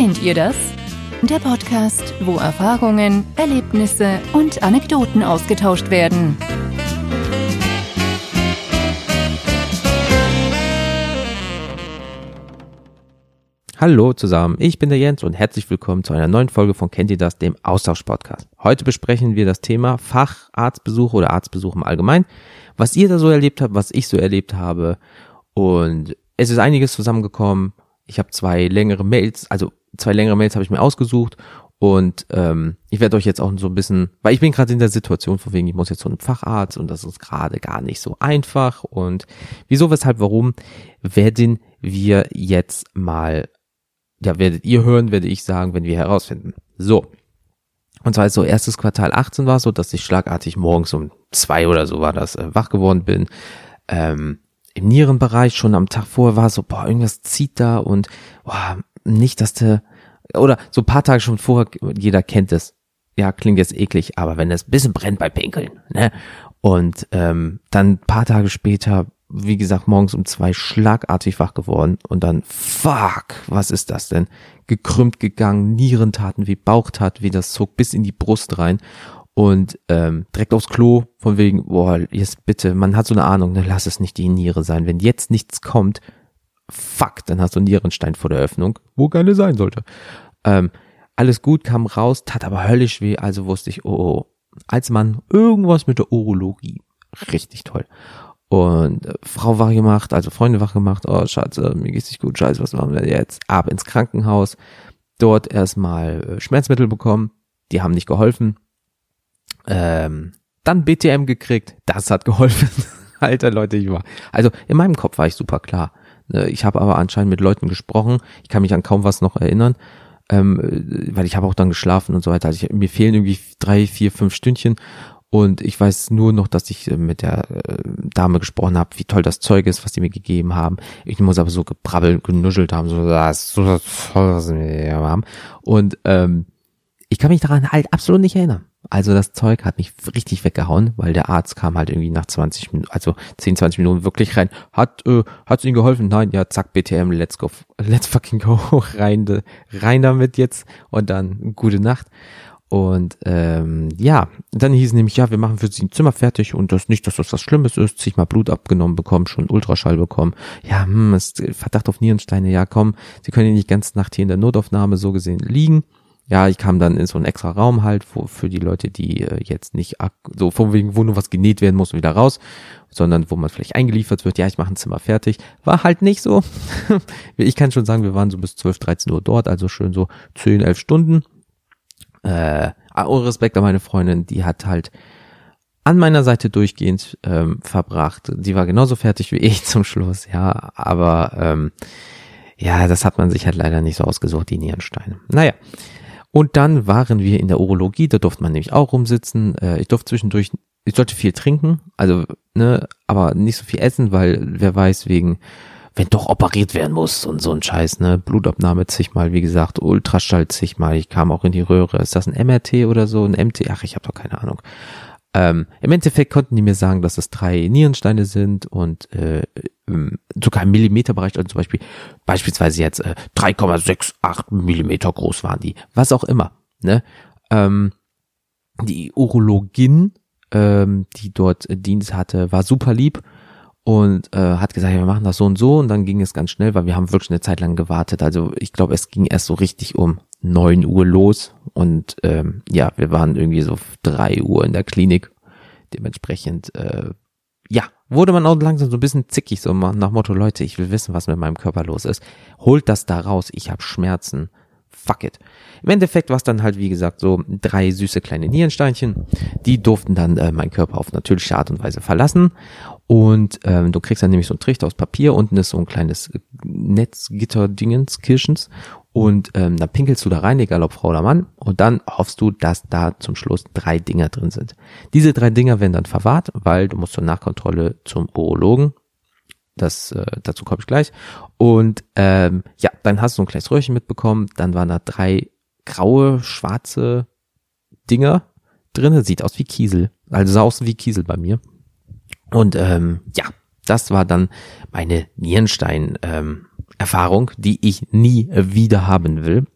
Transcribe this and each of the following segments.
Kennt ihr das? Der Podcast, wo Erfahrungen, Erlebnisse und Anekdoten ausgetauscht werden. Hallo zusammen, ich bin der Jens und herzlich willkommen zu einer neuen Folge von Kennt ihr das, dem Austausch-Podcast. Heute besprechen wir das Thema Facharztbesuch oder Arztbesuch im Allgemeinen, was ihr da so erlebt habt, was ich so erlebt habe und es ist einiges zusammengekommen. Ich habe zwei längere Mails, also zwei längere Mails habe ich mir ausgesucht und ähm, ich werde euch jetzt auch so ein bisschen, weil ich bin gerade in der Situation, von wegen, ich muss jetzt zu einem Facharzt und das ist gerade gar nicht so einfach. Und wieso, weshalb, warum, werden wir jetzt mal, ja, werdet ihr hören, werde ich sagen, wenn wir herausfinden. So. Und zwar ist so erstes Quartal 18 war so, dass ich schlagartig morgens um zwei oder so war das, äh, wach geworden bin. Ähm, Im Nierenbereich schon am Tag vorher war so, boah, irgendwas zieht da und boah, nicht, dass der oder so ein paar Tage schon vorher, jeder kennt es. Ja, klingt jetzt eklig, aber wenn es ein bisschen brennt bei Pinkeln, ne? Und ähm, dann paar Tage später, wie gesagt, morgens um zwei schlagartig wach geworden und dann, fuck, was ist das denn? Gekrümmt gegangen, Nieren taten wie Bauchtat, wie das zog bis in die Brust rein und ähm, direkt aufs Klo, von wegen, boah, jetzt bitte, man hat so eine Ahnung, ne, lass es nicht die Niere sein. Wenn jetzt nichts kommt, fuck, dann hast du einen Nierenstein vor der Öffnung, wo keine sein sollte. Ähm, alles gut, kam raus, tat aber höllisch weh, also wusste ich, oh, oh, als Mann irgendwas mit der Urologie. Richtig toll. Und äh, Frau wach gemacht, also Freunde wach gemacht, oh Schatz, äh, mir geht's nicht gut, scheiße, was machen wir jetzt? Ab ins Krankenhaus, dort erstmal äh, Schmerzmittel bekommen, die haben nicht geholfen. Ähm, dann BTM gekriegt, das hat geholfen. Alter Leute, ich war. Also in meinem Kopf war ich super klar. Ne, ich habe aber anscheinend mit Leuten gesprochen. Ich kann mich an kaum was noch erinnern, ähm, weil ich habe auch dann geschlafen und so weiter. Also ich, mir fehlen irgendwie drei, vier, fünf Stündchen und ich weiß nur noch, dass ich äh, mit der äh, Dame gesprochen habe, wie toll das Zeug ist, was die mir gegeben haben. Ich muss aber so gebrabbelt, genuschelt haben, so das was sie mir haben. Und ähm, ich kann mich daran halt absolut nicht erinnern. Also das Zeug hat mich richtig weggehauen, weil der Arzt kam halt irgendwie nach 20 Minuten, also 10, 20 Minuten wirklich rein. Hat, äh, hat's Ihnen geholfen? Nein, ja, zack, BTM, let's go, let's fucking go, rein, rein damit jetzt und dann gute Nacht. Und ähm, ja, dann hieß nämlich, ja, wir machen für Sie ein Zimmer fertig und das nicht, dass das was Schlimmes ist, sich mal Blut abgenommen bekommen, schon Ultraschall bekommen. Ja, hm, ist Verdacht auf Nierensteine, ja komm, Sie können ja nicht ganz Nacht hier in der Notaufnahme so gesehen liegen ja, ich kam dann in so einen extra Raum halt, wo, für die Leute, die äh, jetzt nicht so von wegen, wo nur was genäht werden muss, wieder raus, sondern wo man vielleicht eingeliefert wird, ja, ich mache ein Zimmer fertig. War halt nicht so. ich kann schon sagen, wir waren so bis 12, 13 Uhr dort, also schön so 10, 11 Stunden. Äh, oh, Respekt an meine Freundin, die hat halt an meiner Seite durchgehend ähm, verbracht. Sie war genauso fertig wie ich zum Schluss, ja, aber ähm, ja, das hat man sich halt leider nicht so ausgesucht, die Nierensteine. Naja, und dann waren wir in der Urologie, da durfte man nämlich auch rumsitzen. Äh, ich durfte zwischendurch, ich sollte viel trinken, also, ne, aber nicht so viel essen, weil wer weiß, wegen, wenn doch operiert werden muss und so ein Scheiß, ne, Blutabnahme zigmal, wie gesagt, Ultraschall zigmal, ich kam auch in die Röhre. Ist das ein MRT oder so, ein MT? Ach, ich habe doch keine Ahnung. Ähm, Im Endeffekt konnten die mir sagen, dass es drei Nierensteine sind und äh, sogar im Millimeterbereich, also zum Beispiel beispielsweise jetzt äh, 3,68 Millimeter groß waren die, was auch immer. Ne? Ähm, die Urologin, ähm, die dort Dienst hatte, war super lieb und äh, hat gesagt, wir machen das so und so und dann ging es ganz schnell, weil wir haben wirklich eine Zeit lang gewartet. Also ich glaube, es ging erst so richtig um neun Uhr los und ähm, ja, wir waren irgendwie so drei Uhr in der Klinik. Dementsprechend, äh, ja, wurde man auch langsam so ein bisschen zickig, so nach Motto, Leute, ich will wissen, was mit meinem Körper los ist. Holt das da raus, ich habe Schmerzen. Fuck it. Im Endeffekt war es dann halt, wie gesagt, so drei süße kleine Nierensteinchen. Die durften dann äh, meinen Körper auf natürliche Art und Weise verlassen. Und ähm, du kriegst dann nämlich so einen Trichter aus Papier. Unten ist so ein kleines Netzgitter-Dingens, Kirschens. Und ähm, dann pinkelst du da rein, egal ob Frau oder Mann. Und dann hoffst du, dass da zum Schluss drei Dinger drin sind. Diese drei Dinger werden dann verwahrt, weil du musst zur Nachkontrolle zum Urologen. Das, äh, dazu komme ich gleich. Und ähm, ja, dann hast du ein kleines Röhrchen mitbekommen. Dann waren da drei graue, schwarze Dinger drin. Sieht aus wie Kiesel. Also sah aus wie Kiesel bei mir. Und ähm, ja, das war dann meine Nierenstein. Ähm, Erfahrung, die ich nie wieder haben will.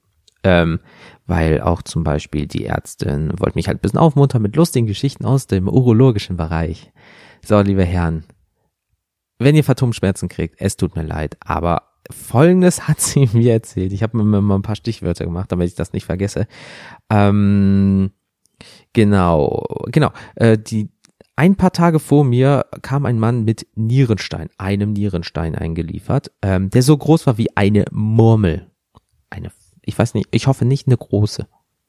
Ähm, weil auch zum Beispiel die Ärztin wollte mich halt ein bisschen aufmuntern mit lustigen Geschichten aus dem urologischen Bereich. So, liebe Herren, wenn ihr Phantomschmerzen kriegt, es tut mir leid, aber Folgendes hat sie mir erzählt. Ich habe mir mal ein paar Stichwörter gemacht, damit ich das nicht vergesse. Ähm, genau, genau. Äh, die ein paar Tage vor mir kam ein Mann mit Nierenstein, einem Nierenstein eingeliefert, ähm, der so groß war wie eine Murmel. Eine, ich weiß nicht, ich hoffe nicht eine große.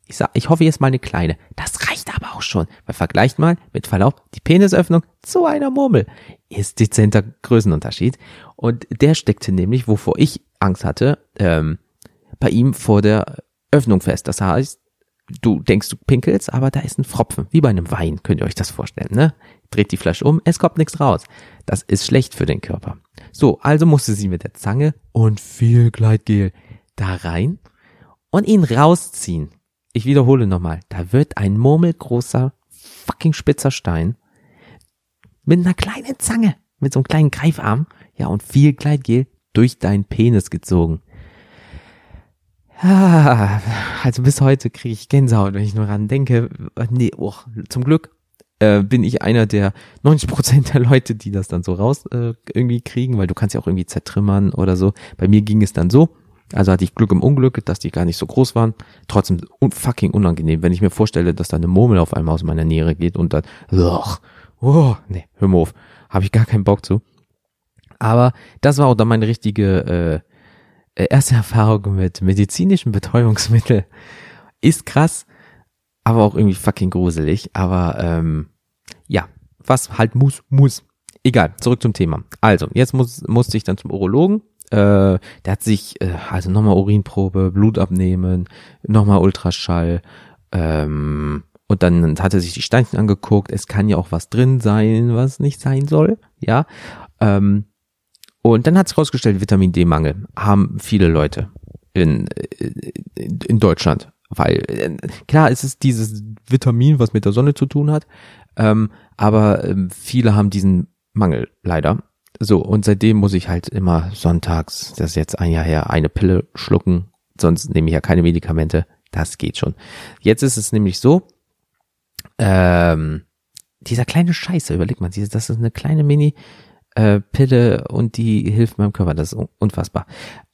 Ich sag, ich hoffe jetzt mal eine kleine. Das reicht aber auch schon. Weil vergleicht mal, mit Verlaub, die Penisöffnung zu einer Murmel. Ist dezenter Größenunterschied. Und der steckte nämlich, wovor ich Angst hatte, ähm, bei ihm vor der Öffnung fest. Das heißt, du denkst, du pinkelst, aber da ist ein Fropfen, wie bei einem Wein, könnt ihr euch das vorstellen, ne? Dreht die Flasche um, es kommt nichts raus. Das ist schlecht für den Körper. So, also musste sie mit der Zange und viel Gleitgel da rein und ihn rausziehen. Ich wiederhole nochmal, da wird ein murmelgroßer, fucking spitzer Stein mit einer kleinen Zange, mit so einem kleinen Greifarm, ja, und viel Gleitgel durch deinen Penis gezogen. Ah, also bis heute kriege ich Gänsehaut, wenn ich nur ran denke. Nee, oh, zum Glück äh, bin ich einer der 90 Prozent der Leute, die das dann so raus äh, irgendwie kriegen, weil du kannst ja auch irgendwie zertrümmern oder so. Bei mir ging es dann so. Also hatte ich Glück im Unglück, dass die gar nicht so groß waren. Trotzdem un fucking unangenehm, wenn ich mir vorstelle, dass da eine Murmel auf einmal aus meiner Niere geht und dann, ugh, oh, nee, hör mal auf, habe ich gar keinen Bock zu. Aber das war auch dann meine richtige äh, äh, erste Erfahrung mit medizinischen Betäubungsmitteln ist krass, aber auch irgendwie fucking gruselig. Aber ähm, ja, was halt muss, muss. Egal, zurück zum Thema. Also, jetzt muss, musste ich dann zum Urologen. Äh, der hat sich, äh, also nochmal Urinprobe, Blut abnehmen, nochmal Ultraschall, ähm, und dann hat er sich die Steinchen angeguckt. Es kann ja auch was drin sein, was nicht sein soll. Ja. Ähm, und dann hat sich herausgestellt, Vitamin D-Mangel haben viele Leute in, in, in Deutschland. Weil, äh, klar, es ist dieses Vitamin, was mit der Sonne zu tun hat, ähm, aber ähm, viele haben diesen Mangel leider. So, und seitdem muss ich halt immer sonntags, das ist jetzt ein Jahr her, eine Pille schlucken, sonst nehme ich ja keine Medikamente. Das geht schon. Jetzt ist es nämlich so, ähm, dieser kleine Scheiße, überleg mal, das ist eine kleine Mini, äh, Pille und die hilft meinem Körper. Das ist unfassbar.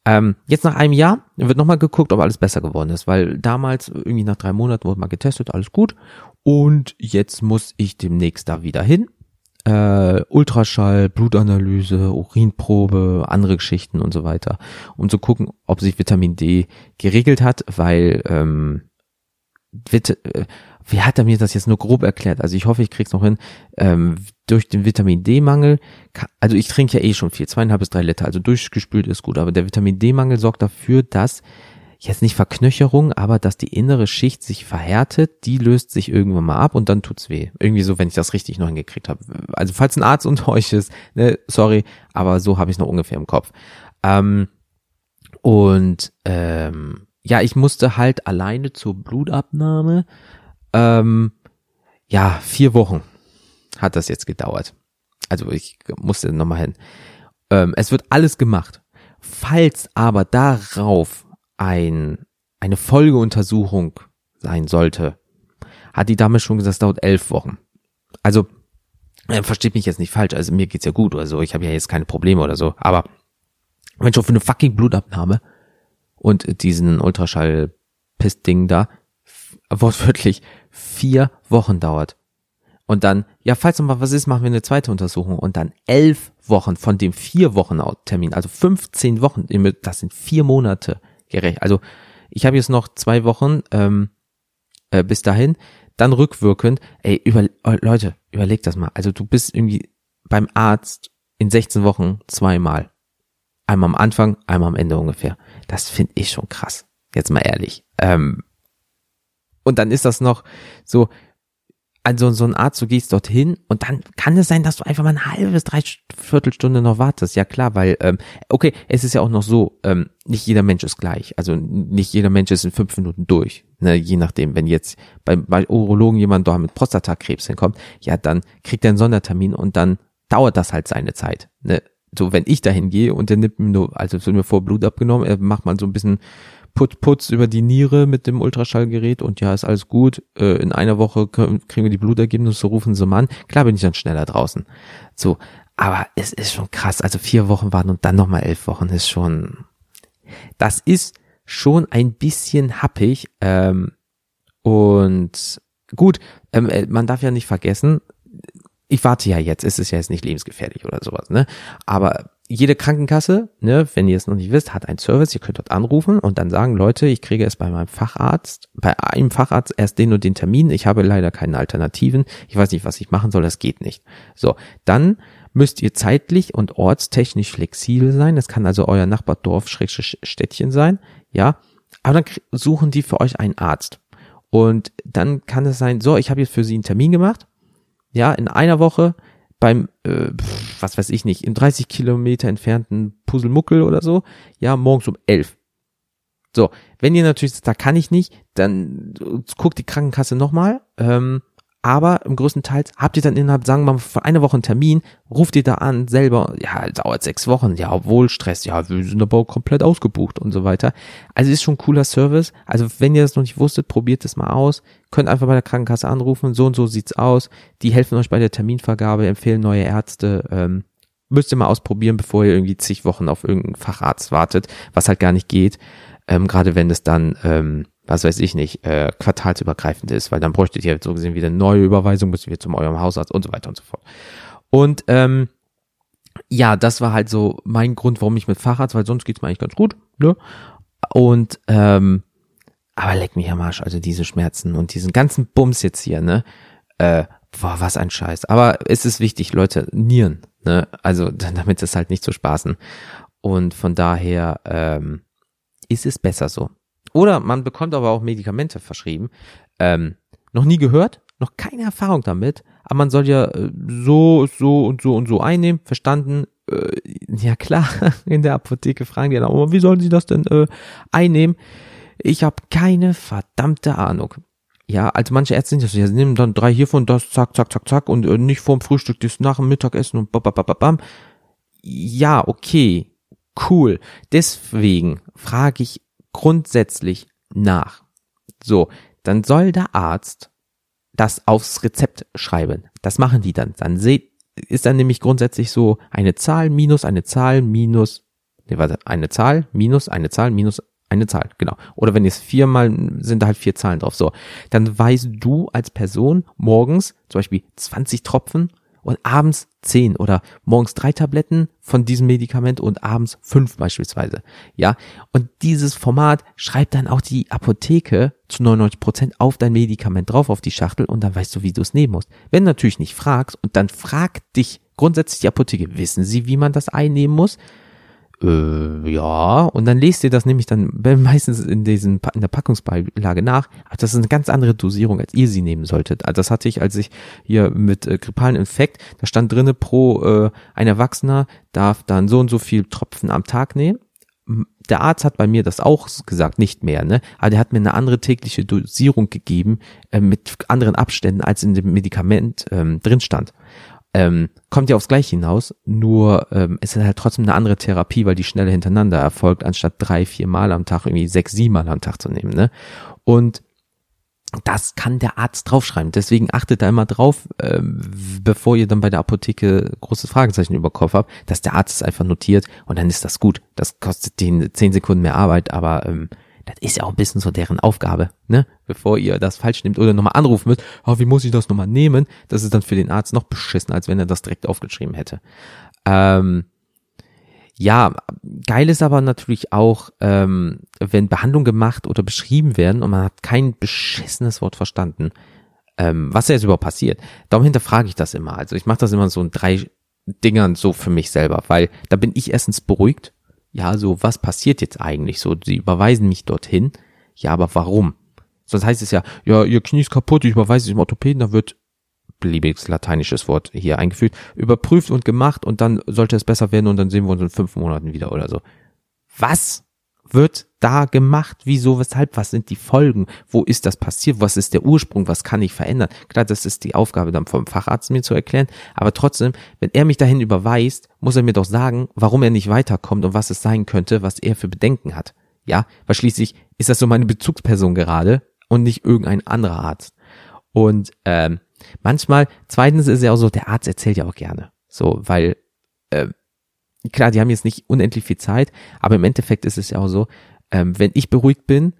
Ähm, jetzt nach einem Jahr wird nochmal geguckt, ob alles besser geworden ist, weil damals irgendwie nach drei Monaten wurde mal getestet, alles gut. Und jetzt muss ich demnächst da wieder hin. Äh, Ultraschall, Blutanalyse, Urinprobe, andere Geschichten und so weiter, um zu gucken, ob sich Vitamin D geregelt hat, weil ähm, äh, wie hat er mir das jetzt nur grob erklärt? Also ich hoffe, ich krieg's noch hin. Ähm, durch den Vitamin D-Mangel, also ich trinke ja eh schon viel, zweieinhalb bis drei Liter, also durchgespült ist gut, aber der Vitamin D-Mangel sorgt dafür, dass jetzt nicht Verknöcherung, aber dass die innere Schicht sich verhärtet, die löst sich irgendwann mal ab und dann tut's weh. Irgendwie so, wenn ich das richtig noch hingekriegt habe. Also falls ein Arzt unter euch ist, ne, sorry, aber so habe ich noch ungefähr im Kopf. Ähm, und ähm, ja, ich musste halt alleine zur Blutabnahme ähm, ja, vier Wochen hat das jetzt gedauert. Also ich musste nochmal hin. Ähm, es wird alles gemacht. Falls aber darauf ein, eine Folgeuntersuchung sein sollte, hat die Dame schon gesagt, es dauert elf Wochen. Also, äh, versteht mich jetzt nicht falsch, also mir geht's ja gut oder so, ich habe ja jetzt keine Probleme oder so, aber wenn schon für eine fucking Blutabnahme und diesen Ultraschall-Piss-Ding da, wortwörtlich vier Wochen dauert. Und dann, ja, falls noch mal was ist, machen wir eine zweite Untersuchung. Und dann elf Wochen von dem vier Wochen Termin, also 15 Wochen, das sind vier Monate gerecht. Also ich habe jetzt noch zwei Wochen ähm, äh, bis dahin, dann rückwirkend. Ey, über, äh, Leute, überleg das mal. Also du bist irgendwie beim Arzt in 16 Wochen zweimal. Einmal am Anfang, einmal am Ende ungefähr. Das finde ich schon krass. Jetzt mal ehrlich. Ähm, und dann ist das noch so, also so ein Arzt, du gehst dorthin und dann kann es sein, dass du einfach mal eine halbe bis drei Viertelstunde noch wartest. Ja klar, weil, ähm, okay, es ist ja auch noch so, ähm, nicht jeder Mensch ist gleich. Also nicht jeder Mensch ist in fünf Minuten durch. Ne, je nachdem, wenn jetzt bei, bei Urologen jemand da mit Prostatakrebs hinkommt, ja, dann kriegt er einen Sondertermin und dann dauert das halt seine Zeit. Ne? So, wenn ich dahin gehe und der nimmt mir nur, also so mir vor Blut abgenommen, er macht mal so ein bisschen Put Putz über die Niere mit dem Ultraschallgerät und ja, ist alles gut. Äh, in einer Woche kriegen wir die Blutergebnisse, rufen sie mal an. Klar bin ich dann schneller draußen. So, aber es ist schon krass. Also vier Wochen warten und dann nochmal elf Wochen ist schon, das ist schon ein bisschen happig. Ähm, und gut, ähm, äh, man darf ja nicht vergessen, ich warte ja jetzt, es ist ja jetzt nicht lebensgefährlich oder sowas, ne? Aber jede Krankenkasse, ne, wenn ihr es noch nicht wisst, hat einen Service, ihr könnt dort anrufen und dann sagen, Leute, ich kriege es bei meinem Facharzt, bei einem Facharzt erst den und den Termin, ich habe leider keine Alternativen, ich weiß nicht, was ich machen soll, das geht nicht. So, dann müsst ihr zeitlich und ortstechnisch flexibel sein, das kann also euer Nachbardorf, Städtchen sein, ja, aber dann suchen die für euch einen Arzt. Und dann kann es sein, so, ich habe jetzt für sie einen Termin gemacht, ja, in einer Woche beim, äh, was weiß ich nicht, im 30 Kilometer entfernten Puzzlemuckel oder so, ja, morgens um elf. So, wenn ihr natürlich sagt, da kann ich nicht, dann guckt die Krankenkasse nochmal. Ähm, aber im größten Teil habt ihr dann innerhalb, sagen wir mal, von einer Woche einen Termin, ruft ihr da an, selber, ja, dauert sechs Wochen, ja, obwohl Stress, ja, wir sind aber komplett ausgebucht und so weiter. Also ist schon cooler Service. Also wenn ihr das noch nicht wusstet, probiert es mal aus. Könnt einfach bei der Krankenkasse anrufen, so und so sieht's aus. Die helfen euch bei der Terminvergabe, empfehlen neue Ärzte, ähm, müsst ihr mal ausprobieren, bevor ihr irgendwie zig Wochen auf irgendeinen Facharzt wartet, was halt gar nicht geht. Ähm, gerade wenn es dann, ähm, was weiß ich nicht, äh, quartalsübergreifend ist, weil dann bräuchtet ihr so gesehen wieder eine neue Überweisung, müsst ihr zum eurem Hausarzt und so weiter und so fort. Und ähm, ja, das war halt so mein Grund, warum ich mit Facharzt, weil sonst geht's mir eigentlich ganz gut, ne? Und ähm, aber leck mich am Arsch, also diese Schmerzen und diesen ganzen Bums jetzt hier, ne? Äh, boah, was ein Scheiß. Aber es ist wichtig, Leute, Nieren, ne? Also damit es halt nicht zu spaßen. Und von daher ähm, ist es besser so. Oder man bekommt aber auch Medikamente verschrieben. Ähm, noch nie gehört, noch keine Erfahrung damit, aber man soll ja äh, so, so und so und so einnehmen, verstanden. Äh, ja klar, in der Apotheke fragen die dann auch, wie sollen sie das denn äh, einnehmen? Ich habe keine verdammte Ahnung. Ja, also manche Ärzte sind ja so, ja, sie nehmen dann drei hiervon, das, zack, zack, zack, zack und äh, nicht vorm Frühstück, das nach dem Mittagessen und bam. Ja, okay, cool. Deswegen frage ich grundsätzlich nach. So, dann soll der Arzt das aufs Rezept schreiben. Das machen die dann. Dann seht, ist dann nämlich grundsätzlich so eine Zahl minus eine Zahl minus, nee, warte, eine Zahl minus eine Zahl minus eine Zahl, genau. Oder wenn es viermal sind da halt vier Zahlen drauf. So, dann weißt du als Person morgens zum Beispiel 20 Tropfen und abends zehn oder morgens drei Tabletten von diesem Medikament und abends fünf beispielsweise. Ja, und dieses Format schreibt dann auch die Apotheke zu 99 Prozent auf dein Medikament drauf, auf die Schachtel und dann weißt du, wie du es nehmen musst. Wenn du natürlich nicht fragst und dann fragt dich grundsätzlich die Apotheke, wissen sie, wie man das einnehmen muss? Äh, ja, und dann lest ihr das nämlich dann meistens in diesen in der Packungsbeilage nach. Aber das ist eine ganz andere Dosierung, als ihr sie nehmen solltet. Also das hatte ich, als ich hier mit äh, grippalen Infekt, da stand drinne pro äh, ein Erwachsener darf dann so und so viel Tropfen am Tag nehmen. Der Arzt hat bei mir das auch gesagt, nicht mehr, ne? Aber der hat mir eine andere tägliche Dosierung gegeben äh, mit anderen Abständen, als in dem Medikament ähm, drin stand ähm, kommt ja aufs Gleiche hinaus, nur ähm, es ist halt trotzdem eine andere Therapie, weil die schneller hintereinander erfolgt, anstatt drei, vier Mal am Tag irgendwie sechs, sieben Mal am Tag zu nehmen. Ne? Und das kann der Arzt draufschreiben. Deswegen achtet da immer drauf, ähm, bevor ihr dann bei der Apotheke großes Fragezeichen über Kopf habt, dass der Arzt es einfach notiert und dann ist das gut. Das kostet den zehn Sekunden mehr Arbeit, aber ähm, das ist ja auch ein bisschen so deren Aufgabe, ne? Bevor ihr das falsch nehmt oder nochmal anrufen müsst, oh, wie muss ich das nochmal nehmen? Das ist dann für den Arzt noch beschissen, als wenn er das direkt aufgeschrieben hätte. Ähm, ja, geil ist aber natürlich auch, ähm, wenn Behandlungen gemacht oder beschrieben werden und man hat kein beschissenes Wort verstanden, ähm, was ja jetzt überhaupt passiert. Darum hinterfrage ich das immer. Also ich mache das immer so in drei Dingern so für mich selber, weil da bin ich erstens beruhigt, ja, so, was passiert jetzt eigentlich? So, sie überweisen mich dorthin. Ja, aber warum? Sonst heißt es ja, ja, ihr Knie ist kaputt, ich überweise es im Orthopäden, da wird beliebiges lateinisches Wort hier eingefügt, überprüft und gemacht und dann sollte es besser werden und dann sehen wir uns in fünf Monaten wieder oder so. Was? Wird da gemacht? Wieso, weshalb? Was sind die Folgen? Wo ist das passiert? Was ist der Ursprung? Was kann ich verändern? Klar, das ist die Aufgabe dann vom Facharzt mir zu erklären. Aber trotzdem, wenn er mich dahin überweist, muss er mir doch sagen, warum er nicht weiterkommt und was es sein könnte, was er für Bedenken hat. Ja, weil schließlich ist das so meine Bezugsperson gerade und nicht irgendein anderer Arzt. Und ähm, manchmal, zweitens ist ja auch so, der Arzt erzählt ja auch gerne. So, weil, äh, klar, die haben jetzt nicht unendlich viel Zeit, aber im Endeffekt ist es ja auch so, ähm, wenn ich beruhigt bin,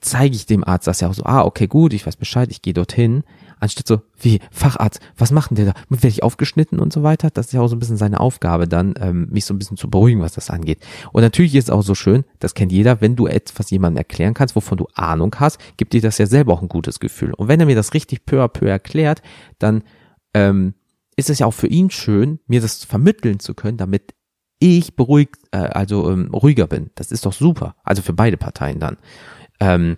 zeige ich dem Arzt das ja auch so, ah, okay, gut, ich weiß Bescheid, ich gehe dorthin, anstatt so, wie, Facharzt, was macht denn der da? Werde ich aufgeschnitten und so weiter? Das ist ja auch so ein bisschen seine Aufgabe dann, ähm, mich so ein bisschen zu beruhigen, was das angeht. Und natürlich ist es auch so schön, das kennt jeder, wenn du etwas jemandem erklären kannst, wovon du Ahnung hast, gibt dir das ja selber auch ein gutes Gefühl. Und wenn er mir das richtig peu à peu erklärt, dann ähm, ist es ja auch für ihn schön, mir das vermitteln zu können, damit ich beruhigt, äh, also ähm, ruhiger bin. Das ist doch super. Also für beide Parteien dann. Ähm,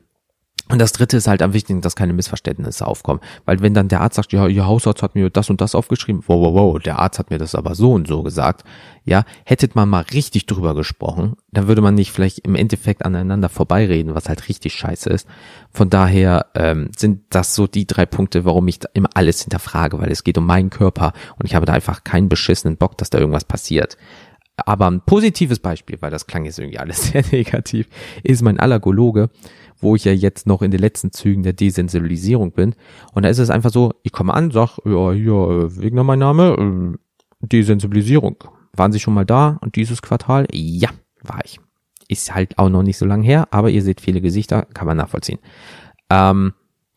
und das dritte ist halt am wichtigsten, dass keine Missverständnisse aufkommen. Weil wenn dann der Arzt sagt, ja, ihr Hausarzt hat mir das und das aufgeschrieben, wow, wow, wow, der Arzt hat mir das aber so und so gesagt, ja, hättet man mal richtig drüber gesprochen, dann würde man nicht vielleicht im Endeffekt aneinander vorbeireden, was halt richtig scheiße ist. Von daher ähm, sind das so die drei Punkte, warum ich immer alles hinterfrage, weil es geht um meinen Körper und ich habe da einfach keinen beschissenen Bock, dass da irgendwas passiert. Aber ein positives Beispiel, weil das klang jetzt irgendwie alles sehr negativ, ist mein Allergologe wo ich ja jetzt noch in den letzten Zügen der Desensibilisierung bin. Und da ist es einfach so, ich komme an, sag, ja, hier, wegen mein Name, äh, Desensibilisierung. Waren Sie schon mal da und dieses Quartal? Ja, war ich. Ist halt auch noch nicht so lange her, aber ihr seht viele Gesichter, kann man nachvollziehen. Ähm,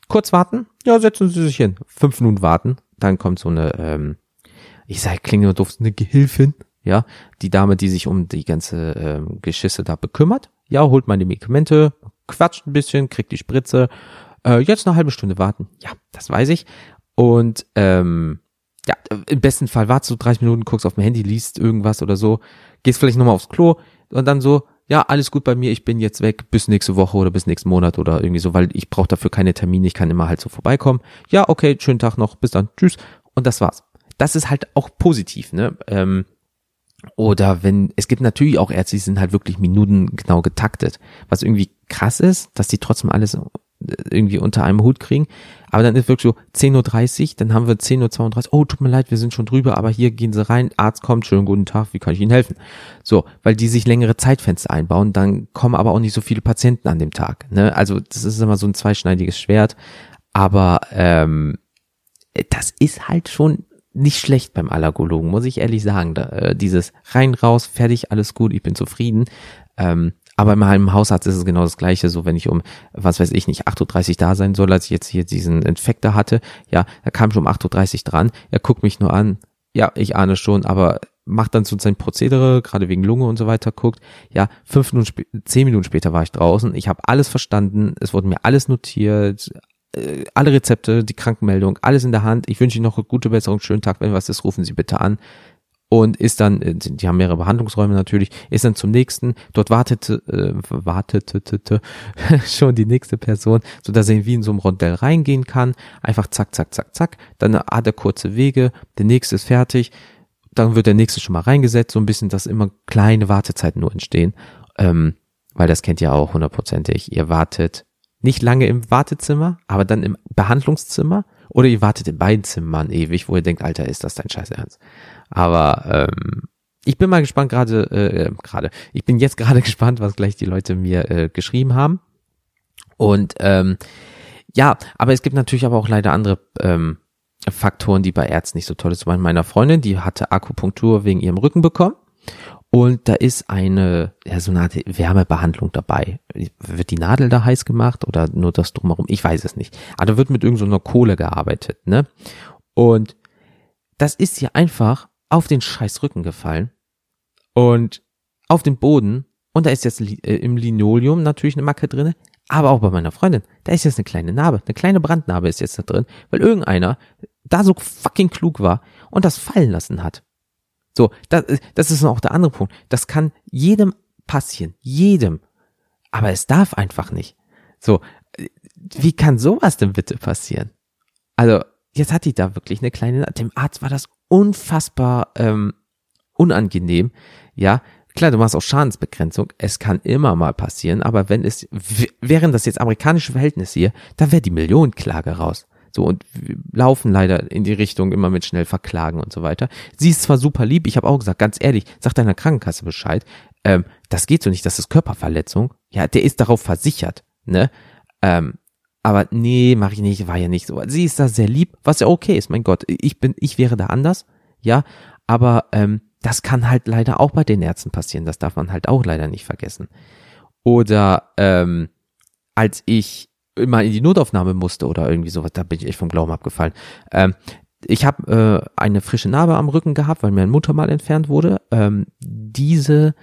kurz warten? Ja, setzen Sie sich hin. Fünf Minuten warten, dann kommt so eine, ähm, ich sag, klingt nur doof, eine Gehilfin, ja, die Dame, die sich um die ganze ähm, Geschisse da bekümmert. Ja, holt meine Medikamente, quatscht ein bisschen, kriegt die Spritze. Äh, jetzt eine halbe Stunde warten. Ja, das weiß ich. Und ähm, ja, im besten Fall wartest du 30 Minuten, guckst auf dem Handy, liest irgendwas oder so, gehst vielleicht nochmal aufs Klo und dann so, ja, alles gut bei mir, ich bin jetzt weg bis nächste Woche oder bis nächsten Monat oder irgendwie so, weil ich brauche dafür keine Termine, ich kann immer halt so vorbeikommen. Ja, okay, schönen Tag noch, bis dann, tschüss. Und das war's. Das ist halt auch positiv, ne? Ähm, oder wenn, es gibt natürlich auch Ärzte, die sind halt wirklich minutengenau getaktet, was irgendwie krass ist, dass die trotzdem alles irgendwie unter einem Hut kriegen. Aber dann ist wirklich so 10.30 Uhr, dann haben wir 10.32 Uhr, oh, tut mir leid, wir sind schon drüber, aber hier gehen sie rein, Arzt kommt, schönen guten Tag, wie kann ich Ihnen helfen? So, weil die sich längere Zeitfenster einbauen, dann kommen aber auch nicht so viele Patienten an dem Tag. Ne? Also das ist immer so ein zweischneidiges Schwert. Aber ähm, das ist halt schon nicht schlecht beim Allergologen, muss ich ehrlich sagen. Da, äh, dieses rein, raus, fertig, alles gut, ich bin zufrieden. Ähm, aber in meinem Hausarzt ist es genau das Gleiche. So, wenn ich um, was weiß ich nicht, 8.30 Uhr da sein soll, als ich jetzt hier diesen Infektor hatte, ja, da kam schon um 8.30 Uhr dran. Er guckt mich nur an. Ja, ich ahne schon, aber macht dann so sein Prozedere, gerade wegen Lunge und so weiter, guckt. Ja, fünf Minuten, zehn Minuten später war ich draußen. Ich habe alles verstanden. Es wurde mir alles notiert, äh, alle Rezepte, die Krankenmeldung, alles in der Hand. Ich wünsche Ihnen noch eine gute Besserung, schönen Tag. Wenn was ist, rufen Sie bitte an. Und ist dann, äh, die haben mehrere Behandlungsräume natürlich, ist dann zum nächsten, dort wartete, äh, wartete schon die nächste Person, so dass er wie in so einem Rondell reingehen kann. Einfach zack, zack, zack, zack. Dann hat er kurze Wege, der nächste ist fertig, dann wird der nächste schon mal reingesetzt, so ein bisschen, dass immer kleine Wartezeiten nur entstehen. Ähm, weil das kennt ihr auch hundertprozentig. Ihr wartet nicht lange im Wartezimmer, aber dann im Behandlungszimmer oder ihr wartet in beiden Zimmern ewig, wo ihr denkt, Alter, ist das dein Scheiß Ernst? Aber ähm, ich bin mal gespannt gerade, äh, gerade, ich bin jetzt gerade gespannt, was gleich die Leute mir äh, geschrieben haben. Und ähm, ja, aber es gibt natürlich aber auch leider andere ähm, Faktoren, die bei Ärzten nicht so toll. Zum Beispiel meiner Freundin, die hatte Akupunktur wegen ihrem Rücken bekommen und da ist eine, ja, so eine Art Wärmebehandlung dabei. Wird die Nadel da heiß gemacht oder nur das drumherum? Ich weiß es nicht. Aber da wird mit irgendeiner so Kohle gearbeitet, ne? Und das ist hier einfach auf den scheiß Rücken gefallen und auf den Boden. Und da ist jetzt äh, im Linoleum natürlich eine Macke drinne, aber auch bei meiner Freundin. Da ist jetzt eine kleine Narbe, eine kleine Brandnarbe ist jetzt da drin, weil irgendeiner da so fucking klug war und das fallen lassen hat. So, das, das ist auch der andere Punkt. Das kann jedem passieren, jedem. Aber es darf einfach nicht. So, wie kann sowas denn bitte passieren? Also, jetzt hat die da wirklich eine kleine, dem Arzt war das unfassbar ähm, unangenehm. Ja, klar, du machst auch Schadensbegrenzung. Es kann immer mal passieren, aber wenn es, wären das jetzt amerikanische Verhältnisse hier, da wäre die Millionenklage raus. So und laufen leider in die Richtung immer mit schnell verklagen und so weiter. Sie ist zwar super lieb, ich habe auch gesagt, ganz ehrlich, sag deiner Krankenkasse Bescheid. Ähm, das geht so nicht, das ist Körperverletzung. Ja, der ist darauf versichert, ne? Ähm, aber nee, mache ich nicht, war ja nicht so. Sie ist da sehr lieb, was ja okay ist, mein Gott. Ich bin, ich wäre da anders, ja, aber ähm, das kann halt leider auch bei den Ärzten passieren. Das darf man halt auch leider nicht vergessen. Oder ähm, als ich immer in die Notaufnahme musste oder irgendwie sowas, da bin ich echt vom Glauben abgefallen. Ähm, ich habe äh, eine frische Narbe am Rücken gehabt, weil mir ein Muttermal entfernt wurde. Ähm, diese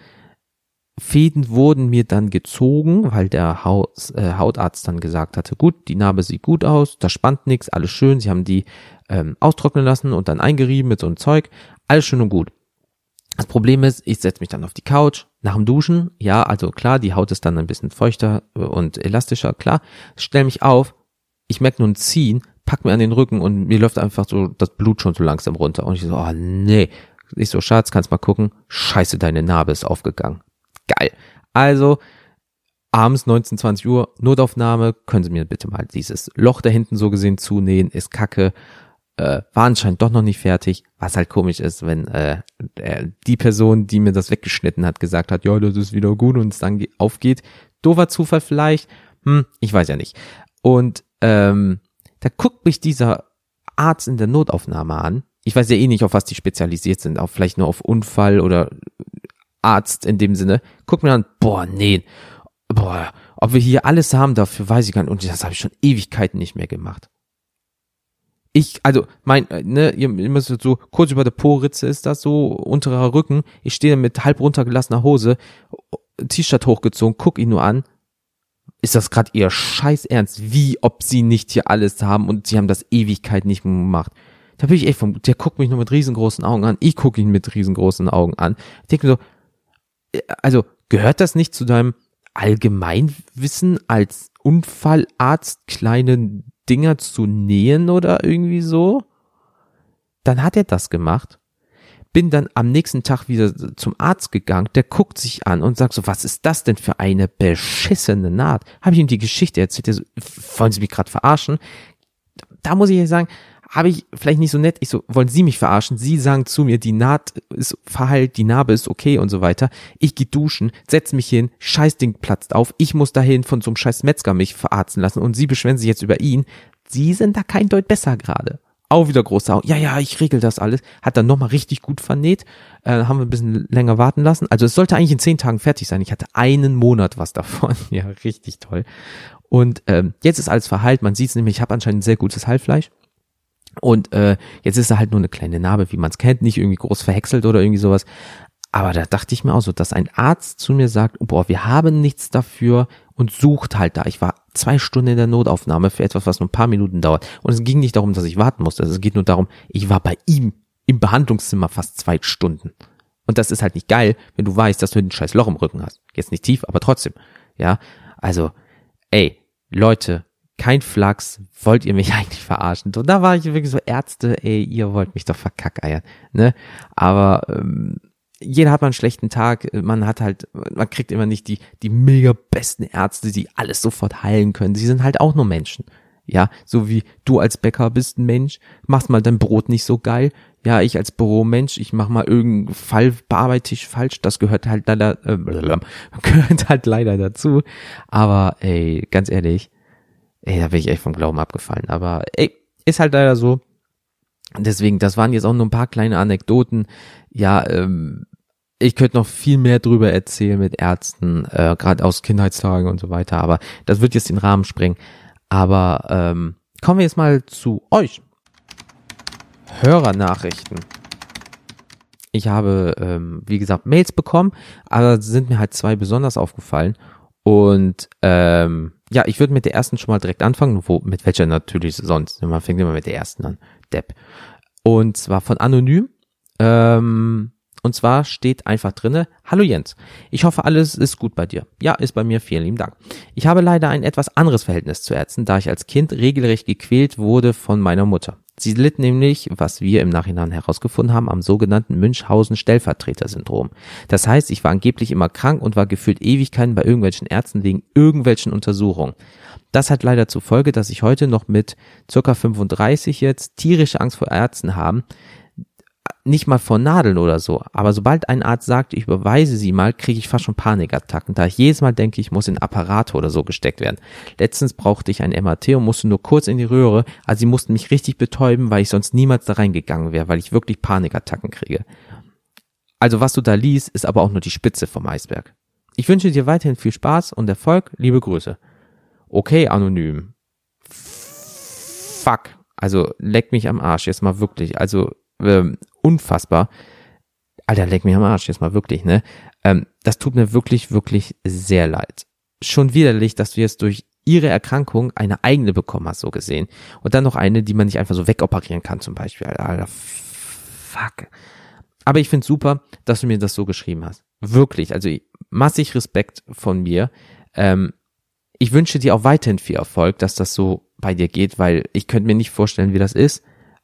Fäden wurden mir dann gezogen, weil der Haus, äh, Hautarzt dann gesagt hatte, gut, die Narbe sieht gut aus, da spannt nichts, alles schön. Sie haben die ähm, austrocknen lassen und dann eingerieben mit so einem Zeug, alles schön und gut. Das Problem ist, ich setze mich dann auf die Couch nach dem Duschen. Ja, also klar, die Haut ist dann ein bisschen feuchter und elastischer, klar. Stell mich auf, ich merke nur ein Ziehen, pack mir an den Rücken und mir läuft einfach so das Blut schon so langsam runter. Und ich so, oh nee. Ich so, Schatz, kannst mal gucken. Scheiße, deine Narbe ist aufgegangen. Geil. Also, abends 19, 20 Uhr, Notaufnahme, können Sie mir bitte mal dieses Loch da hinten so gesehen zunähen, ist kacke äh, war anscheinend doch noch nicht fertig, was halt komisch ist, wenn äh, die Person, die mir das weggeschnitten hat, gesagt hat, ja, das ist wieder gut und es dann aufgeht. Dover Zufall vielleicht, hm, ich weiß ja nicht. Und ähm, da guckt mich dieser Arzt in der Notaufnahme an. Ich weiß ja eh nicht, auf was die spezialisiert sind, auch vielleicht nur auf Unfall oder Arzt in dem Sinne. Guckt mir an, boah, nee, boah, ob wir hier alles haben, dafür weiß ich gar nicht. Und das habe ich schon Ewigkeiten nicht mehr gemacht ich, also mein, äh, ne, ihr, ihr müsst so kurz über der Po-Ritze ist das so, unterer Rücken. Ich stehe mit halb runtergelassener Hose, T-Shirt hochgezogen, guck ihn nur an. Ist das gerade ihr Scheiß Ernst? Wie, ob sie nicht hier alles haben und sie haben das Ewigkeit nicht gemacht. Da bin ich echt vom, der guckt mich nur mit riesengroßen Augen an. Ich gucke ihn mit riesengroßen Augen an. Ich denke mir so, äh, also gehört das nicht zu deinem Allgemeinwissen als Unfallarzt kleine Dinger zu nähen oder irgendwie so. Dann hat er das gemacht. Bin dann am nächsten Tag wieder zum Arzt gegangen, der guckt sich an und sagt so, was ist das denn für eine beschissene Naht? Habe ich ihm die Geschichte erzählt, der so, wollen Sie mich gerade verarschen? Da muss ich sagen, habe ich vielleicht nicht so nett, ich so, wollen Sie mich verarschen? Sie sagen zu mir, die Naht ist verheilt, die Narbe ist okay und so weiter. Ich gehe duschen, setz mich hin, Scheißding platzt auf, ich muss dahin von so einem scheiß Metzger mich verarzten lassen und Sie beschweren sich jetzt über ihn. Sie sind da kein Deut besser gerade. Auch wieder große Augen. Ja, ja, ich regel das alles. Hat dann nochmal richtig gut vernäht. Äh, haben wir ein bisschen länger warten lassen. Also es sollte eigentlich in zehn Tagen fertig sein. Ich hatte einen Monat was davon. ja, richtig toll. Und ähm, jetzt ist alles verheilt. Man sieht es nämlich, ich habe anscheinend ein sehr gutes Heilfleisch. Und äh, jetzt ist er halt nur eine kleine Narbe, wie man es kennt, nicht irgendwie groß verhäckselt oder irgendwie sowas. Aber da dachte ich mir auch so, dass ein Arzt zu mir sagt, oh, boah, wir haben nichts dafür und sucht halt da. Ich war zwei Stunden in der Notaufnahme für etwas, was nur ein paar Minuten dauert. Und es ging nicht darum, dass ich warten musste. Es geht nur darum, ich war bei ihm im Behandlungszimmer fast zwei Stunden. Und das ist halt nicht geil, wenn du weißt, dass du ein scheiß Loch im Rücken hast. Jetzt nicht tief, aber trotzdem. Ja, also, ey, Leute, kein Flachs, wollt ihr mich eigentlich verarschen? Und da war ich wirklich so, Ärzte, ey, ihr wollt mich doch verkackeiern, ne? Aber ähm, jeder hat mal einen schlechten Tag, man hat halt, man kriegt immer nicht die, die mega besten Ärzte, die alles sofort heilen können. Sie sind halt auch nur Menschen. Ja, so wie du als Bäcker bist ein Mensch, machst mal dein Brot nicht so geil. Ja, ich als Büromensch, ich mach mal irgendeinen Fall, bearbeite falsch. Das gehört halt leider, äh, gehört halt leider dazu. Aber ey, ganz ehrlich, ey, da bin ich echt vom Glauben abgefallen. Aber ey, ist halt leider so. Deswegen, das waren jetzt auch nur ein paar kleine Anekdoten. Ja, ähm, ich könnte noch viel mehr drüber erzählen mit Ärzten, äh, gerade aus Kindheitstagen und so weiter, aber das wird jetzt den Rahmen sprengen. Aber ähm, kommen wir jetzt mal zu euch. Hörernachrichten. Ich habe, ähm, wie gesagt, Mails bekommen, aber sind mir halt zwei besonders aufgefallen. Und ähm, ja, ich würde mit der ersten schon mal direkt anfangen, wo, mit welcher natürlich sonst. Man fängt immer mit der ersten an. Depp. Und zwar von Anonym. Ähm, und zwar steht einfach drinne, Hallo Jens, ich hoffe alles ist gut bei dir. Ja, ist bei mir, vielen lieben Dank. Ich habe leider ein etwas anderes Verhältnis zu Ärzten, da ich als Kind regelrecht gequält wurde von meiner Mutter. Sie litt nämlich, was wir im Nachhinein herausgefunden haben, am sogenannten Münchhausen-Stellvertreter-Syndrom. Das heißt, ich war angeblich immer krank und war gefühlt Ewigkeiten bei irgendwelchen Ärzten wegen irgendwelchen Untersuchungen. Das hat leider zur Folge, dass ich heute noch mit circa 35 jetzt tierische Angst vor Ärzten haben, nicht mal vor Nadeln oder so, aber sobald ein Arzt sagt, ich überweise sie mal, kriege ich fast schon Panikattacken, da ich jedes Mal denke, ich muss in Apparate oder so gesteckt werden. Letztens brauchte ich ein MRT und musste nur kurz in die Röhre, also sie mussten mich richtig betäuben, weil ich sonst niemals da reingegangen wäre, weil ich wirklich Panikattacken kriege. Also was du da liest, ist aber auch nur die Spitze vom Eisberg. Ich wünsche dir weiterhin viel Spaß und Erfolg, liebe Grüße. Okay, anonym. Fuck. Also leck mich am Arsch, jetzt mal wirklich. Also ähm, unfassbar. Alter, leck mich am Arsch, jetzt mal wirklich, ne? Ähm, das tut mir wirklich, wirklich sehr leid. Schon widerlich, dass du jetzt durch ihre Erkrankung eine eigene bekommen hast, so gesehen. Und dann noch eine, die man nicht einfach so wegoperieren kann, zum Beispiel. Alter, fuck. Aber ich finde super, dass du mir das so geschrieben hast. Wirklich, also massig Respekt von mir. Ähm, ich wünsche dir auch weiterhin viel Erfolg, dass das so bei dir geht, weil ich könnte mir nicht vorstellen, wie das ist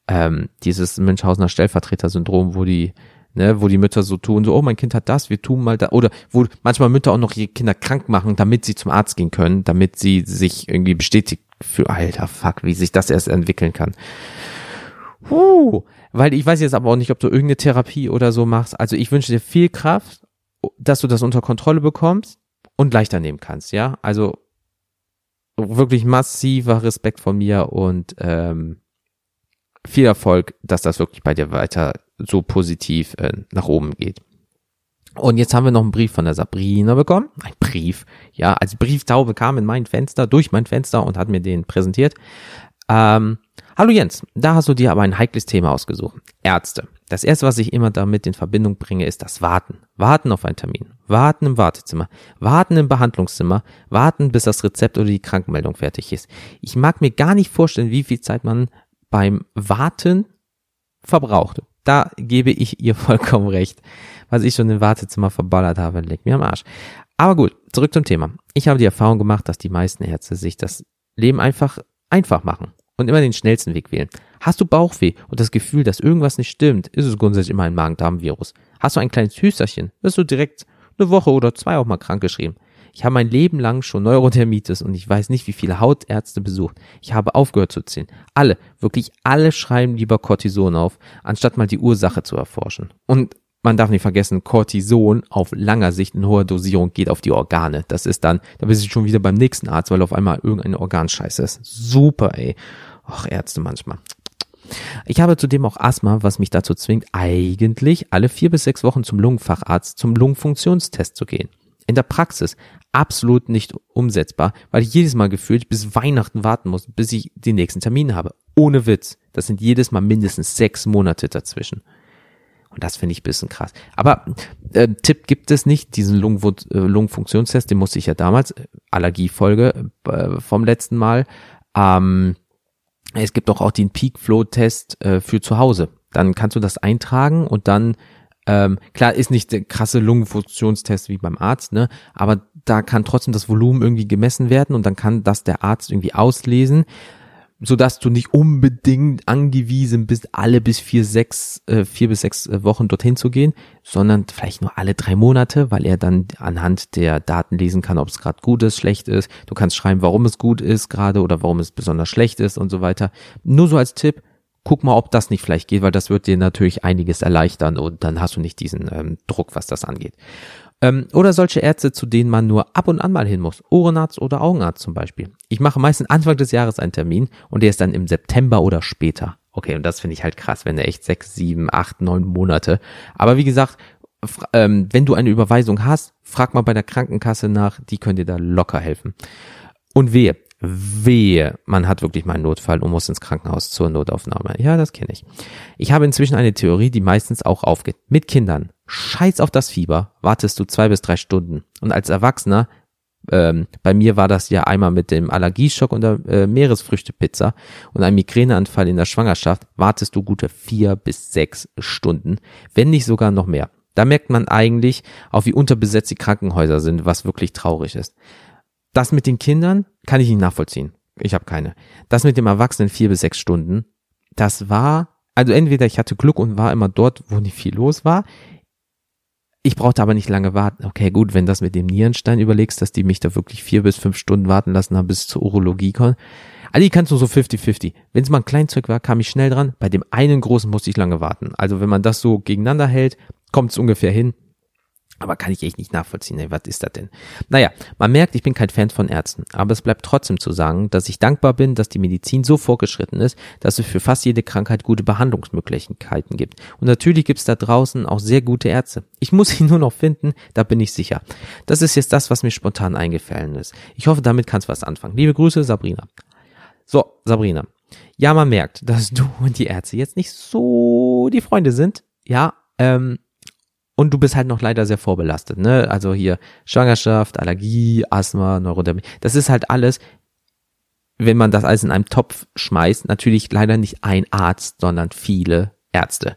ähm, dieses Münchhausener Stellvertreter-Syndrom, wo die, ne, wo die Mütter so tun, so, oh, mein Kind hat das, wir tun mal da, oder wo manchmal Mütter auch noch ihre Kinder krank machen, damit sie zum Arzt gehen können, damit sie sich irgendwie bestätigt für, alter Fuck, wie sich das erst entwickeln kann. Huh, weil ich weiß jetzt aber auch nicht, ob du irgendeine Therapie oder so machst. Also ich wünsche dir viel Kraft, dass du das unter Kontrolle bekommst und leichter nehmen kannst, ja. Also wirklich massiver Respekt von mir und ähm, viel Erfolg, dass das wirklich bei dir weiter so positiv äh, nach oben geht. Und jetzt haben wir noch einen Brief von der Sabrina bekommen. Ein Brief. Ja, als Brieftaube kam in mein Fenster, durch mein Fenster und hat mir den präsentiert. Ähm, Hallo Jens, da hast du dir aber ein heikles Thema ausgesucht. Ärzte. Das erste, was ich immer damit in Verbindung bringe, ist das Warten. Warten auf einen Termin. Warten im Wartezimmer. Warten im Behandlungszimmer. Warten, bis das Rezept oder die Krankmeldung fertig ist. Ich mag mir gar nicht vorstellen, wie viel Zeit man beim Warten verbraucht. Da gebe ich ihr vollkommen recht. Was ich schon im Wartezimmer verballert habe, legt mir am Arsch. Aber gut, zurück zum Thema. Ich habe die Erfahrung gemacht, dass die meisten Ärzte sich das Leben einfach einfach machen und immer den schnellsten Weg wählen. Hast du Bauchweh und das Gefühl, dass irgendwas nicht stimmt, ist es grundsätzlich immer ein Magen-Darm-Virus. Hast du ein kleines Hüsterchen, wirst du direkt eine Woche oder zwei auch mal krank geschrieben. Ich habe mein Leben lang schon Neurodermitis und ich weiß nicht, wie viele Hautärzte besucht. Ich habe aufgehört zu zählen. Alle, wirklich alle schreiben lieber Cortison auf, anstatt mal die Ursache zu erforschen. Und man darf nicht vergessen, Cortison auf langer Sicht in hoher Dosierung geht auf die Organe. Das ist dann, da bist du schon wieder beim nächsten Arzt, weil auf einmal irgendein Organ scheiße ist. Super, ey. Och, Ärzte manchmal. Ich habe zudem auch Asthma, was mich dazu zwingt, eigentlich alle vier bis sechs Wochen zum Lungenfacharzt zum Lungenfunktionstest zu gehen. In der Praxis absolut nicht umsetzbar, weil ich jedes Mal gefühlt bis Weihnachten warten muss, bis ich den nächsten Termin habe. Ohne Witz. Das sind jedes Mal mindestens sechs Monate dazwischen. Und das finde ich bisschen krass. Aber äh, Tipp gibt es nicht, diesen Lungen, äh, Lungenfunktionstest, den musste ich ja damals, äh, Allergiefolge äh, vom letzten Mal. Ähm, es gibt doch auch den Peak Flow Test äh, für zu Hause. Dann kannst du das eintragen und dann ähm, klar, ist nicht der krasse Lungenfunktionstest wie beim Arzt, ne? Aber da kann trotzdem das Volumen irgendwie gemessen werden und dann kann das der Arzt irgendwie auslesen, so dass du nicht unbedingt angewiesen bist, alle bis vier, sechs, äh, vier bis sechs äh, Wochen dorthin zu gehen, sondern vielleicht nur alle drei Monate, weil er dann anhand der Daten lesen kann, ob es gerade gut ist, schlecht ist. Du kannst schreiben, warum es gut ist gerade oder warum es besonders schlecht ist und so weiter. Nur so als Tipp, guck mal, ob das nicht vielleicht geht, weil das wird dir natürlich einiges erleichtern und dann hast du nicht diesen ähm, Druck, was das angeht. Ähm, oder solche Ärzte, zu denen man nur ab und an mal hin muss. Ohrenarzt oder Augenarzt zum Beispiel. Ich mache meistens Anfang des Jahres einen Termin und der ist dann im September oder später. Okay, und das finde ich halt krass, wenn er echt sechs, sieben, acht, neun Monate. Aber wie gesagt, ähm, wenn du eine Überweisung hast, frag mal bei der Krankenkasse nach, die können dir da locker helfen. Und wehe, Wehe, man hat wirklich mal einen Notfall und muss ins Krankenhaus zur Notaufnahme. Ja, das kenne ich. Ich habe inzwischen eine Theorie, die meistens auch aufgeht. Mit Kindern. Scheiß auf das Fieber, wartest du zwei bis drei Stunden. Und als Erwachsener, ähm, bei mir war das ja einmal mit dem Allergieschock und der äh, Meeresfrüchtepizza und einem Migräneanfall in der Schwangerschaft, wartest du gute vier bis sechs Stunden, wenn nicht sogar noch mehr. Da merkt man eigentlich auch, wie unterbesetzt die Krankenhäuser sind, was wirklich traurig ist. Das mit den Kindern kann ich nicht nachvollziehen. Ich habe keine. Das mit dem Erwachsenen vier bis sechs Stunden, das war, also entweder ich hatte Glück und war immer dort, wo nicht viel los war. Ich brauchte aber nicht lange warten. Okay, gut, wenn das mit dem Nierenstein überlegst, dass die mich da wirklich vier bis fünf Stunden warten lassen haben bis zur Urologie kommen. Ali kannst du so 50-50. Wenn es mal ein Kleinzeug war, kam ich schnell dran. Bei dem einen großen musste ich lange warten. Also wenn man das so gegeneinander hält, kommt es ungefähr hin. Aber kann ich echt nicht nachvollziehen. Ey, was ist das denn? Naja, man merkt, ich bin kein Fan von Ärzten. Aber es bleibt trotzdem zu sagen, dass ich dankbar bin, dass die Medizin so vorgeschritten ist, dass es für fast jede Krankheit gute Behandlungsmöglichkeiten gibt. Und natürlich gibt es da draußen auch sehr gute Ärzte. Ich muss sie nur noch finden, da bin ich sicher. Das ist jetzt das, was mir spontan eingefallen ist. Ich hoffe, damit kannst du was anfangen. Liebe Grüße, Sabrina. So, Sabrina. Ja, man merkt, dass du und die Ärzte jetzt nicht so die Freunde sind. Ja, ähm, und du bist halt noch leider sehr vorbelastet, ne? Also hier Schwangerschaft, Allergie, Asthma, Neurodermie. Das ist halt alles, wenn man das alles in einem Topf schmeißt, natürlich leider nicht ein Arzt, sondern viele Ärzte.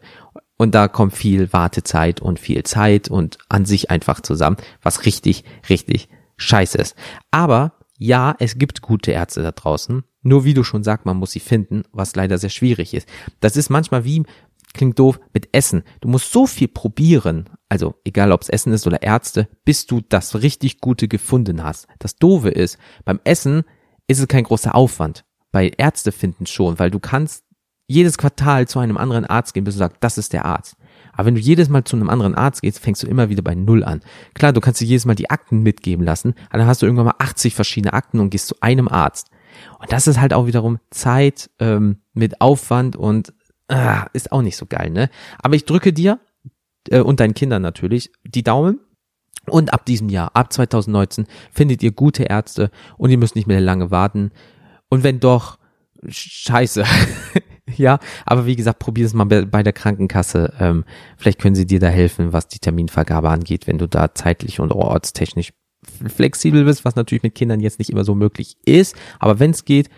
Und da kommt viel Wartezeit und viel Zeit und an sich einfach zusammen, was richtig, richtig scheiße ist. Aber ja, es gibt gute Ärzte da draußen. Nur wie du schon sagst, man muss sie finden, was leider sehr schwierig ist. Das ist manchmal wie klingt doof, mit Essen. Du musst so viel probieren, also egal ob es Essen ist oder Ärzte, bis du das richtig Gute gefunden hast. Das Doofe ist, beim Essen ist es kein großer Aufwand. Bei Ärzte finden schon, weil du kannst jedes Quartal zu einem anderen Arzt gehen, bis du sagst, das ist der Arzt. Aber wenn du jedes Mal zu einem anderen Arzt gehst, fängst du immer wieder bei Null an. Klar, du kannst dir jedes Mal die Akten mitgeben lassen, aber dann hast du irgendwann mal 80 verschiedene Akten und gehst zu einem Arzt. Und das ist halt auch wiederum Zeit ähm, mit Aufwand und ah, ist auch nicht so geil, ne? Aber ich drücke dir äh, und deinen Kindern natürlich die Daumen. Und ab diesem Jahr, ab 2019, findet ihr gute Ärzte und ihr müsst nicht mehr lange warten. Und wenn doch, scheiße. ja, aber wie gesagt, probier es mal bei der Krankenkasse. Ähm, vielleicht können sie dir da helfen, was die Terminvergabe angeht, wenn du da zeitlich und ortstechnisch flexibel bist, was natürlich mit Kindern jetzt nicht immer so möglich ist. Aber wenn es geht,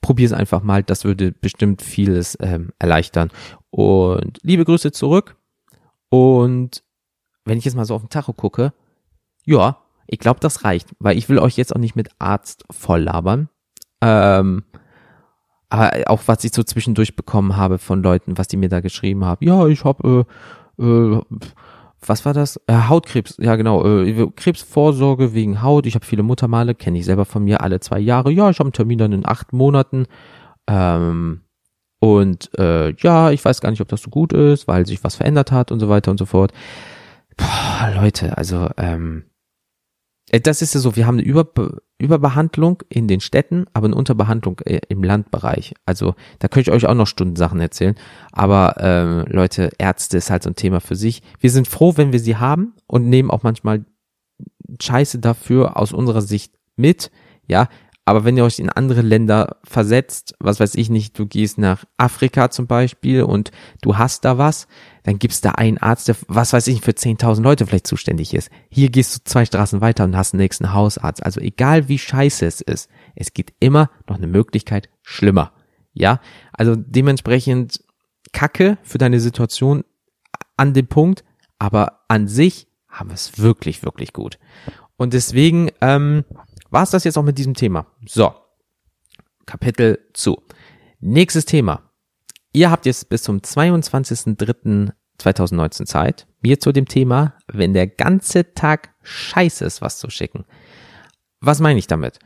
probier es einfach mal, das würde bestimmt vieles ähm, erleichtern. Und liebe Grüße zurück. Und wenn ich jetzt mal so auf den Tacho gucke, ja, ich glaube, das reicht, weil ich will euch jetzt auch nicht mit Arzt voll labern. Ähm, aber auch was ich so zwischendurch bekommen habe von Leuten, was die mir da geschrieben haben. Ja, ich habe äh, äh, was war das? Äh, Hautkrebs, ja genau, äh, Krebsvorsorge wegen Haut. Ich habe viele Muttermale, kenne ich selber von mir alle zwei Jahre. Ja, ich habe einen Termin dann in acht Monaten. Ähm, und äh, ja, ich weiß gar nicht, ob das so gut ist, weil sich was verändert hat und so weiter und so fort. Boah, Leute, also ähm, äh, das ist ja so, wir haben eine Über Überbehandlung in den Städten, aber eine Unterbehandlung äh, im Landbereich. Also da könnte ich euch auch noch Stunden Sachen erzählen. Aber ähm, Leute, Ärzte ist halt so ein Thema für sich. Wir sind froh, wenn wir sie haben und nehmen auch manchmal Scheiße dafür aus unserer Sicht mit. Ja, aber wenn ihr euch in andere Länder versetzt, was weiß ich nicht, du gehst nach Afrika zum Beispiel und du hast da was, dann gibt's da einen Arzt, der, was weiß ich, für 10.000 Leute vielleicht zuständig ist. Hier gehst du zwei Straßen weiter und hast den nächsten Hausarzt. Also egal wie scheiße es ist, es gibt immer noch eine Möglichkeit schlimmer. Ja, also dementsprechend Kacke für deine Situation an dem Punkt, aber an sich haben wir es wirklich, wirklich gut. Und deswegen, ähm, war es das jetzt auch mit diesem Thema. So, Kapitel zu. Nächstes Thema. Ihr habt jetzt bis zum 22.03.2019 Zeit, mir zu dem Thema, wenn der ganze Tag scheiße ist, was zu schicken. Was meine ich damit?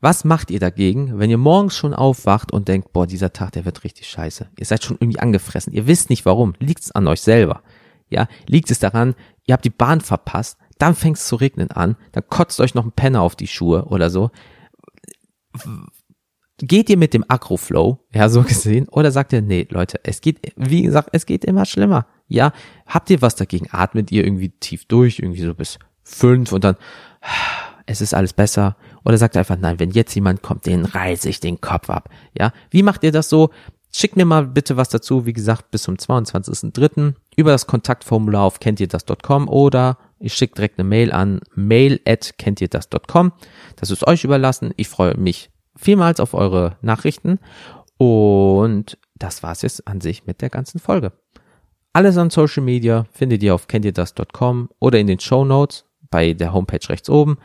Was macht ihr dagegen, wenn ihr morgens schon aufwacht und denkt, boah, dieser Tag, der wird richtig scheiße. Ihr seid schon irgendwie angefressen. Ihr wisst nicht warum. Liegt es an euch selber? Ja, liegt es daran, ihr habt die Bahn verpasst, dann fängt es zu regnen an, dann kotzt euch noch ein Penner auf die Schuhe oder so. Geht ihr mit dem Acro-Flow, ja, so gesehen, oder sagt ihr, nee, Leute, es geht, wie gesagt, es geht immer schlimmer. Ja, habt ihr was dagegen? Atmet ihr irgendwie tief durch, irgendwie so bis fünf und dann, es ist alles besser. Oder sagt ihr einfach, nein, wenn jetzt jemand kommt, den reiße ich den Kopf ab. Ja, wie macht ihr das so? Schickt mir mal bitte was dazu, wie gesagt, bis zum 22.03. über das Kontaktformular auf kennt ihr das.com oder ich schicke direkt eine Mail an mail at kennt ihr das.com. Das ist euch überlassen. Ich freue mich vielmals auf eure Nachrichten. Und das war's jetzt an sich mit der ganzen Folge. Alles an Social Media findet ihr auf kennt ihr das.com oder in den Show Notes bei der Homepage rechts oben.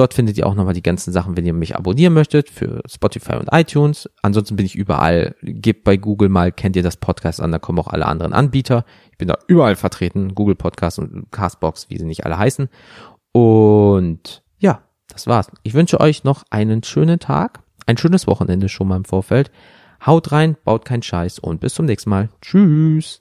Dort findet ihr auch nochmal die ganzen Sachen, wenn ihr mich abonnieren möchtet für Spotify und iTunes. Ansonsten bin ich überall. Gebt bei Google mal, kennt ihr das Podcast an, da kommen auch alle anderen Anbieter. Ich bin da überall vertreten. Google Podcast und Castbox, wie sie nicht alle heißen. Und ja, das war's. Ich wünsche euch noch einen schönen Tag ein schönes Wochenende schon mal im Vorfeld. Haut rein, baut keinen Scheiß und bis zum nächsten Mal. Tschüss.